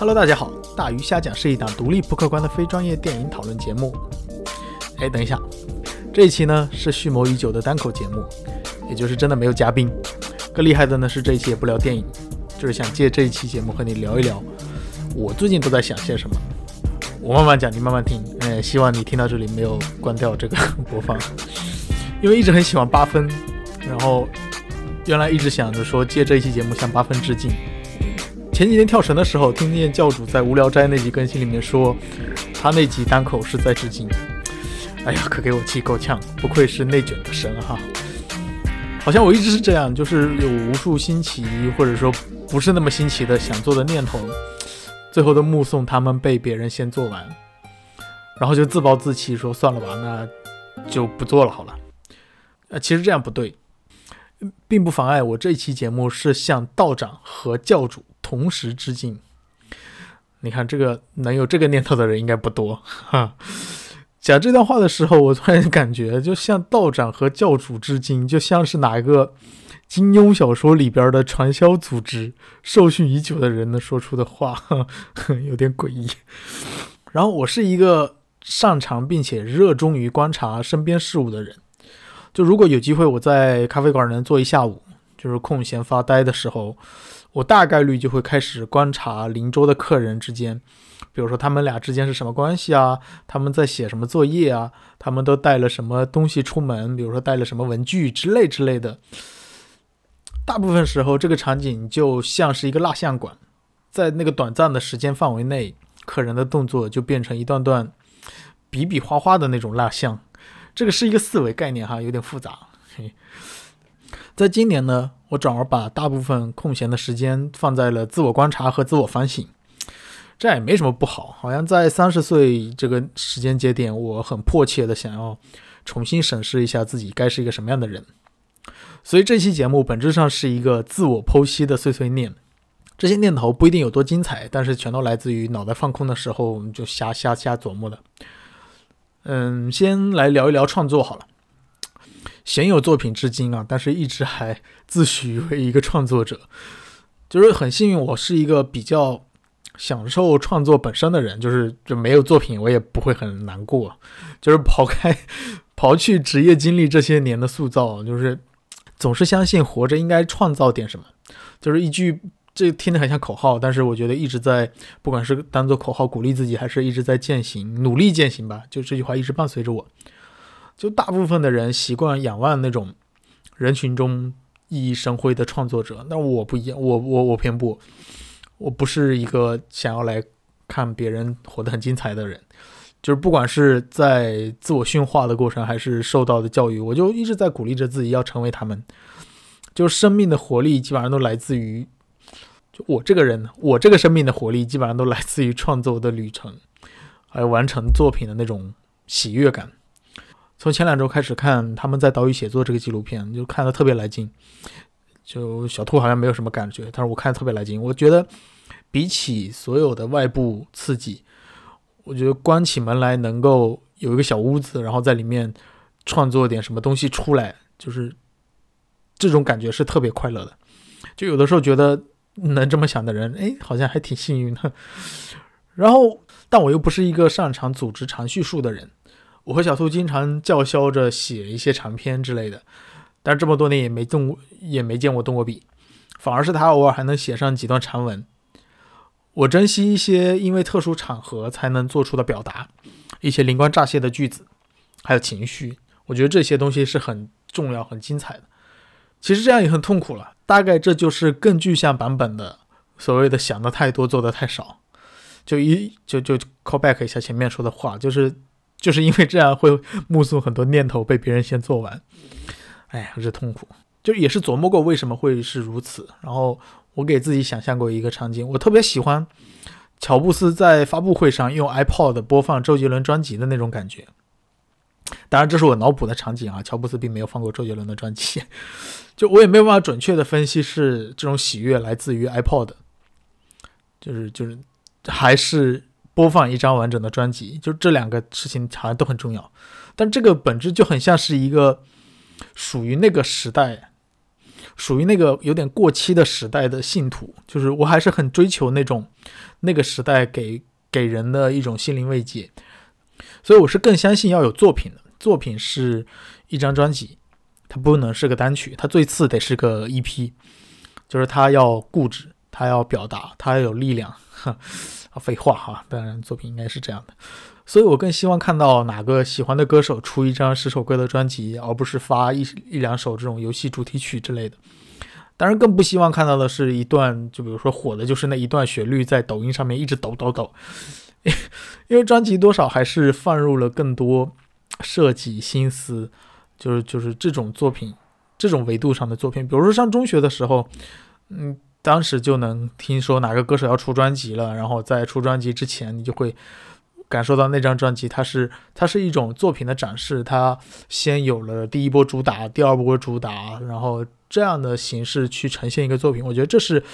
Hello，大家好，大鱼虾讲是一档独立不客观的非专业电影讨论节目。哎，等一下，这一期呢是蓄谋已久的单口节目，也就是真的没有嘉宾。更厉害的呢是这一期也不聊电影，就是想借这一期节目和你聊一聊我最近都在想些什么。我慢慢讲，你慢慢听。哎，希望你听到这里没有关掉这个 播放，因为一直很喜欢八分，然后原来一直想着说借这一期节目向八分致敬。前几天跳绳的时候，听见教主在无聊斋那集更新里面说，他那集单口是在致敬。哎呀，可给我气够呛，不愧是内卷的神哈！好像我一直是这样，就是有无数新奇或者说不是那么新奇的想做的念头，最后都目送他们被别人先做完，然后就自暴自弃说算了吧，那就不做了好了。呃，其实这样不对，并不妨碍我这一期节目是向道长和教主同时致敬。你看，这个能有这个念头的人应该不多哈。讲这段话的时候，我突然感觉，就像道长和教主致敬，就像是哪一个金庸小说里边的传销组织受训已久的人能说出的话，有点诡异。然后，我是一个擅长并且热衷于观察身边事物的人。就如果有机会，我在咖啡馆能坐一下午，就是空闲发呆的时候，我大概率就会开始观察邻桌的客人之间。比如说他们俩之间是什么关系啊？他们在写什么作业啊？他们都带了什么东西出门？比如说带了什么文具之类之类的。大部分时候，这个场景就像是一个蜡像馆，在那个短暂的时间范围内，客人的动作就变成一段段比比划划的那种蜡像。这个是一个四维概念哈，有点复杂。嘿，在今年呢，我转而把大部分空闲的时间放在了自我观察和自我反省。这也没什么不好，好像在三十岁这个时间节点，我很迫切的想要重新审视一下自己该是一个什么样的人。所以这期节目本质上是一个自我剖析的碎碎念，这些念头不一定有多精彩，但是全都来自于脑袋放空的时候我们就瞎瞎瞎琢磨的。嗯，先来聊一聊创作好了，鲜有作品至今啊，但是一直还自诩为一个创作者，就是很幸运，我是一个比较。享受创作本身的人，就是就没有作品，我也不会很难过。就是抛开、刨去职业经历这些年的塑造，就是总是相信活着应该创造点什么。就是一句，这听着很像口号，但是我觉得一直在，不管是当做口号鼓励自己，还是一直在践行，努力践行吧。就这句话一直伴随着我。就大部分的人习惯仰望那种人群中熠熠生辉的创作者，但我不一样，我我我偏不。我不是一个想要来看别人活得很精彩的人，就是不管是在自我驯化的过程，还是受到的教育，我就一直在鼓励着自己要成为他们。就生命的活力基本上都来自于，就我这个人，我这个生命的活力基本上都来自于创作的旅程，还有完成作品的那种喜悦感。从前两周开始看他们在岛屿写作这个纪录片，就看得特别来劲。就小兔好像没有什么感觉，但是我看特别来劲。我觉得比起所有的外部刺激，我觉得关起门来能够有一个小屋子，然后在里面创作点什么东西出来，就是这种感觉是特别快乐的。就有的时候觉得能这么想的人，哎，好像还挺幸运的。然后，但我又不是一个擅长组织长叙述的人，我和小兔经常叫嚣着写一些长篇之类的。但是这么多年也没动过，也没见我动过笔，反而是他偶尔还能写上几段长文。我珍惜一些因为特殊场合才能做出的表达，一些灵光乍现的句子，还有情绪。我觉得这些东西是很重要、很精彩的。其实这样也很痛苦了，大概这就是更具象版本的所谓的想的太多，做的太少。就一就就 call back 一下前面说的话，就是就是因为这样会目送很多念头被别人先做完。哎呀，这痛苦，就也是琢磨过为什么会是如此。然后我给自己想象过一个场景，我特别喜欢乔布斯在发布会上用 iPod 播放周杰伦专辑的那种感觉。当然，这是我脑补的场景啊，乔布斯并没有放过周杰伦的专辑，就我也没有办法准确的分析是这种喜悦来自于 iPod，就是就是还是播放一张完整的专辑，就这两个事情好像都很重要。但这个本质就很像是一个。属于那个时代，属于那个有点过期的时代的信徒，就是我还是很追求那种那个时代给给人的一种心灵慰藉，所以我是更相信要有作品的，作品是一张专辑，它不能是个单曲，它最次得是个 EP，就是它要固执，他要表达，他要有力量。啊，废话哈，当然作品应该是这样的。所以我更希望看到哪个喜欢的歌手出一张十首歌的专辑，而不是发一一两首这种游戏主题曲之类的。当然，更不希望看到的是一段，就比如说火的就是那一段旋律在抖音上面一直抖抖抖，因为专辑多少还是放入了更多设计心思，就是就是这种作品，这种维度上的作品。比如说上中学的时候，嗯，当时就能听说哪个歌手要出专辑了，然后在出专辑之前，你就会。感受到那张专辑，它是它是一种作品的展示，它先有了第一波主打，第二波主打，然后这样的形式去呈现一个作品，我觉得这是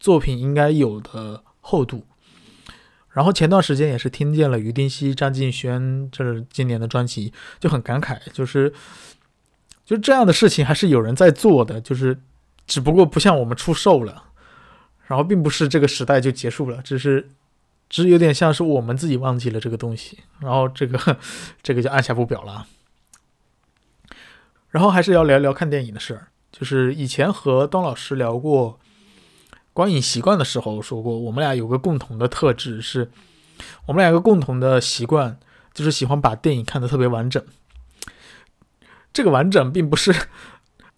作品应该有的厚度。然后前段时间也是听见了于丁熙、张敬轩这今年的专辑，就很感慨，就是就这样的事情还是有人在做的，就是只不过不像我们出售了，然后并不是这个时代就结束了，只是。只是有点像是我们自己忘记了这个东西，然后这个 这个就按下不表了。然后还是要聊聊看电影的事儿，就是以前和东老师聊过观影习惯的时候说过，我们俩有个共同的特质，是我们两个共同的习惯就是喜欢把电影看得特别完整。这个完整并不是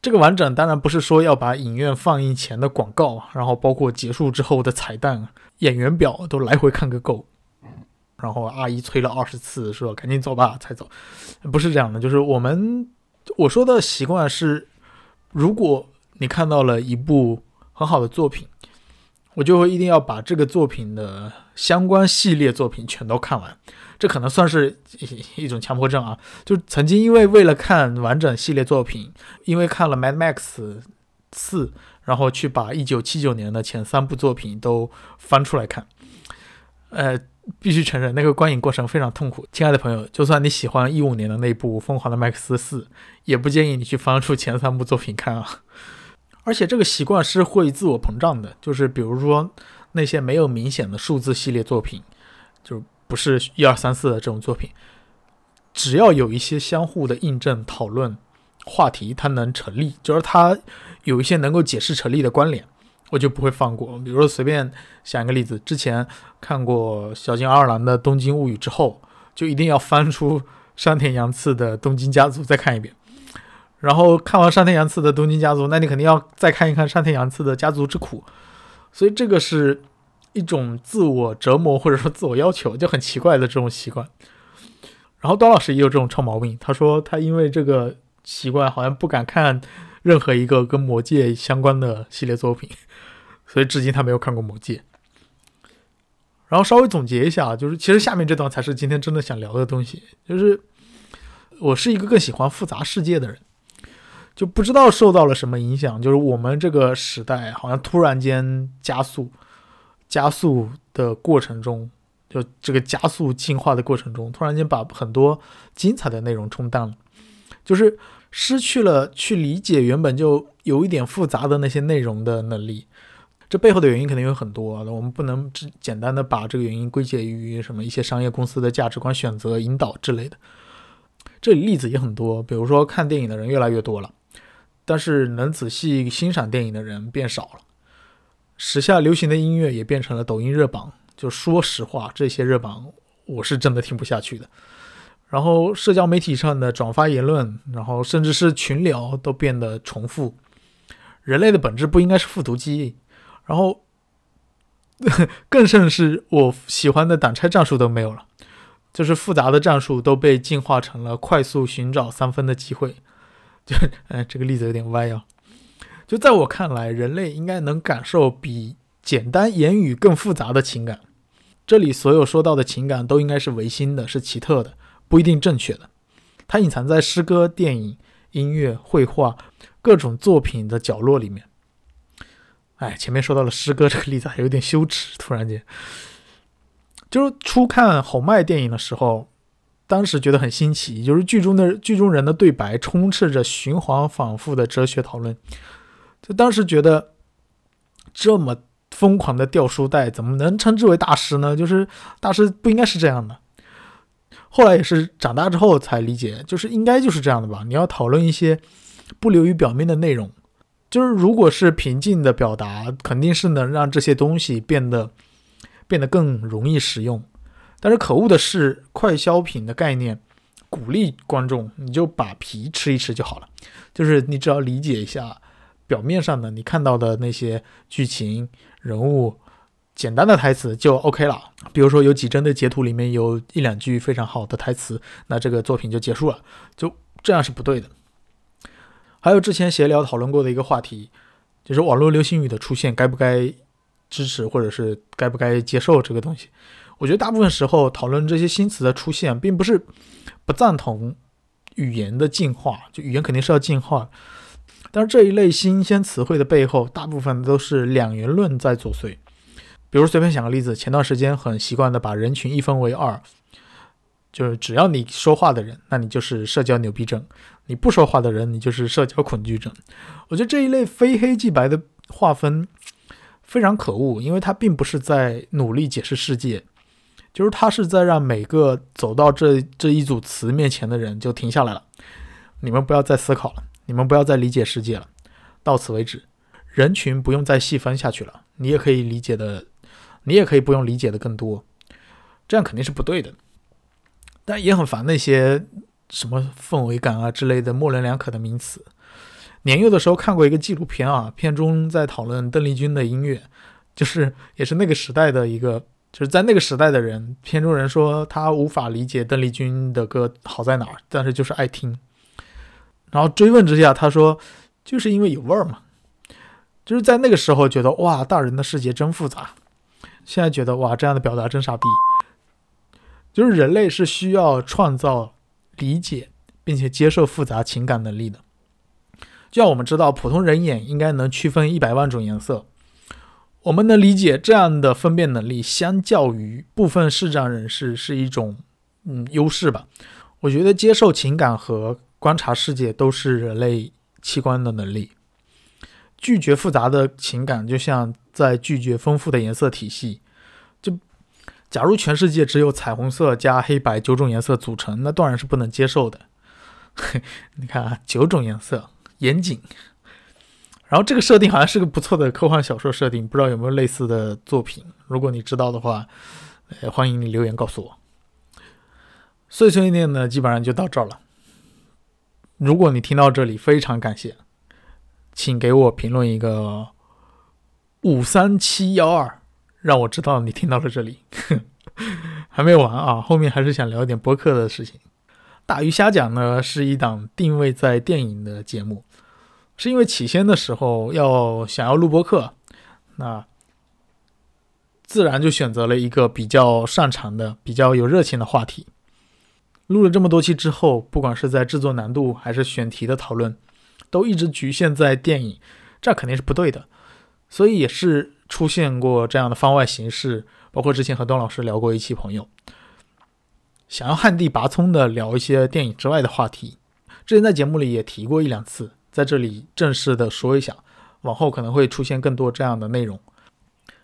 这个完整，当然不是说要把影院放映前的广告，然后包括结束之后的彩蛋。演员表都来回看个够，然后阿姨催了二十次，说赶紧走吧才走，不是这样的，就是我们我说的习惯是，如果你看到了一部很好的作品，我就会一定要把这个作品的相关系列作品全都看完，这可能算是一种强迫症啊。就曾经因为为了看完整系列作品，因为看了《Mad Max》四。然后去把一九七九年的前三部作品都翻出来看，呃，必须承认那个观影过程非常痛苦。亲爱的朋友，就算你喜欢一五年的那部《疯狂的麦克斯四》，也不建议你去翻出前三部作品看啊。而且这个习惯是会自我膨胀的，就是比如说那些没有明显的数字系列作品，就不是一二三四的这种作品，只要有一些相互的印证、讨论话题，它能成立，就是它。有一些能够解释成立的关联，我就不会放过。比如说，随便想一个例子，之前看过小津二郎的《东京物语》之后，就一定要翻出山田洋次的《东京家族》再看一遍。然后看完山田洋次的《东京家族》，那你肯定要再看一看山田洋次的《家族之苦》。所以这个是一种自我折磨或者说自我要求，就很奇怪的这种习惯。然后刀老师也有这种臭毛病，他说他因为这个习惯，好像不敢看。任何一个跟魔戒相关的系列作品，所以至今他没有看过魔戒。然后稍微总结一下，就是其实下面这段才是今天真的想聊的东西。就是我是一个更喜欢复杂世界的人，就不知道受到了什么影响，就是我们这个时代好像突然间加速，加速的过程中，就这个加速进化的过程中，突然间把很多精彩的内容冲淡了，就是。失去了去理解原本就有一点复杂的那些内容的能力，这背后的原因肯定有很多，我们不能只简单的把这个原因归结于什么一些商业公司的价值观选择引导之类的。这里例子也很多，比如说看电影的人越来越多了，但是能仔细欣赏电影的人变少了。时下流行的音乐也变成了抖音热榜，就说实话，这些热榜我是真的听不下去的。然后社交媒体上的转发言论，然后甚至是群聊都变得重复。人类的本质不应该是复读机，然后 更甚是我喜欢的挡拆战术都没有了，就是复杂的战术都被进化成了快速寻找三分的机会。就哎，这个例子有点歪啊。就在我看来，人类应该能感受比简单言语更复杂的情感。这里所有说到的情感都应该是唯心的，是奇特的。不一定正确的，它隐藏在诗歌、电影、音乐、绘画各种作品的角落里面。哎，前面说到了诗歌这个例子，还有点羞耻。突然间，就是初看侯麦电影的时候，当时觉得很新奇，就是剧中的剧中人的对白充斥着循环反复的哲学讨论。就当时觉得这么疯狂的掉书袋，怎么能称之为大师呢？就是大师不应该是这样的。后来也是长大之后才理解，就是应该就是这样的吧。你要讨论一些不流于表面的内容，就是如果是平静的表达，肯定是能让这些东西变得变得更容易使用。但是可恶的是，快消品的概念鼓励观众，你就把皮吃一吃就好了。就是你只要理解一下表面上的你看到的那些剧情人物。简单的台词就 OK 了，比如说有几帧的截图里面有一两句非常好的台词，那这个作品就结束了，就这样是不对的。还有之前闲聊讨论过的一个话题，就是网络流行语的出现该不该支持，或者是该不该接受这个东西。我觉得大部分时候讨论这些新词的出现，并不是不赞同语言的进化，就语言肯定是要进化，但是这一类新鲜词汇的背后，大部分都是两元论在作祟。比如随便想个例子，前段时间很习惯的把人群一分为二，就是只要你说话的人，那你就是社交牛逼症；你不说话的人，你就是社交恐惧症。我觉得这一类非黑即白的划分非常可恶，因为它并不是在努力解释世界，就是它是在让每个走到这这一组词面前的人就停下来了。你们不要再思考了，你们不要再理解世界了，到此为止。人群不用再细分下去了，你也可以理解的。你也可以不用理解的更多，这样肯定是不对的。但也很烦那些什么氛围感啊之类的模棱两可的名词。年幼的时候看过一个纪录片啊，片中在讨论邓丽君的音乐，就是也是那个时代的一个，就是在那个时代的人，片中人说他无法理解邓丽君的歌好在哪儿，但是就是爱听。然后追问之下，他说就是因为有味儿嘛，就是在那个时候觉得哇，大人的世界真复杂。现在觉得哇，这样的表达真傻逼。就是人类是需要创造、理解并且接受复杂情感能力的。就像我们知道，普通人眼应该能区分一百万种颜色，我们能理解这样的分辨能力，相较于部分视障人士是一种嗯优势吧。我觉得接受情感和观察世界都是人类器官的能力。拒绝复杂的情感，就像在拒绝丰富的颜色体系。就假如全世界只有彩虹色加黑白九种颜色组成，那当然是不能接受的。你看啊，九种颜色，严谨。然后这个设定好像是个不错的科幻小说设定，不知道有没有类似的作品？如果你知道的话，呃，欢迎你留言告诉我。碎碎念呢，基本上就到这儿了。如果你听到这里，非常感谢。请给我评论一个五三七幺二，让我知道你听到了这里。还没完啊，后面还是想聊点播客的事情。大鱼虾讲呢是一档定位在电影的节目，是因为起先的时候要想要录播客，那自然就选择了一个比较擅长的、比较有热情的话题。录了这么多期之后，不管是在制作难度还是选题的讨论。都一直局限在电影，这肯定是不对的，所以也是出现过这样的番外形式，包括之前和段老师聊过一期朋友，想要旱地拔葱的聊一些电影之外的话题，之前在节目里也提过一两次，在这里正式的说一下，往后可能会出现更多这样的内容。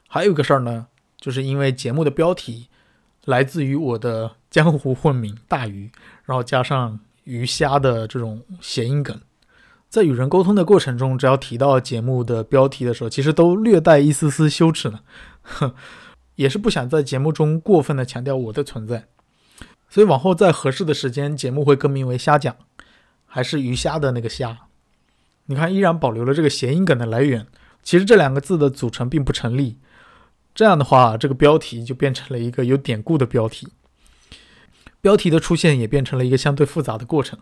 还有一个事儿呢，就是因为节目的标题来自于我的江湖混名大鱼，然后加上鱼虾的这种谐音梗。在与人沟通的过程中，只要提到节目的标题的时候，其实都略带一丝丝羞耻呢。哼 也是不想在节目中过分的强调我的存在，所以往后在合适的时间，节目会更名为“虾讲”，还是鱼虾的那个虾。你看，依然保留了这个谐音梗的来源。其实这两个字的组成并不成立。这样的话，这个标题就变成了一个有典故的标题，标题的出现也变成了一个相对复杂的过程。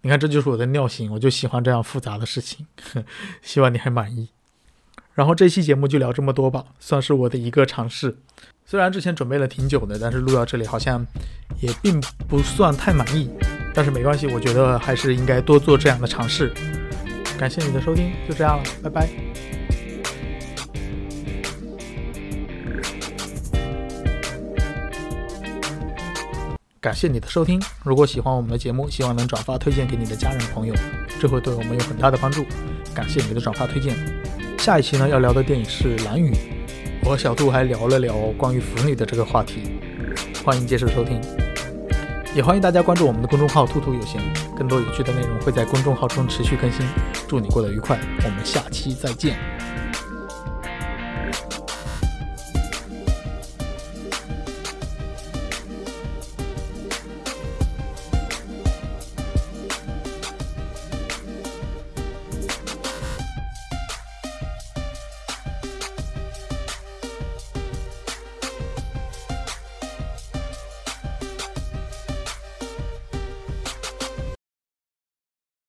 你看，这就是我的尿性，我就喜欢这样复杂的事情。希望你还满意。然后这期节目就聊这么多吧，算是我的一个尝试。虽然之前准备了挺久的，但是录到这里好像也并不算太满意。但是没关系，我觉得还是应该多做这样的尝试。感谢你的收听，就这样了，拜拜。感谢你的收听。如果喜欢我们的节目，希望能转发推荐给你的家人朋友，这会对我们有很大的帮助。感谢你的转发推荐。下一期呢要聊的电影是《蓝雨》，我和小杜还聊了聊关于腐女的这个话题，欢迎接受收听。也欢迎大家关注我们的公众号“兔兔有闲”，更多有趣的内容会在公众号中持续更新。祝你过得愉快，我们下期再见。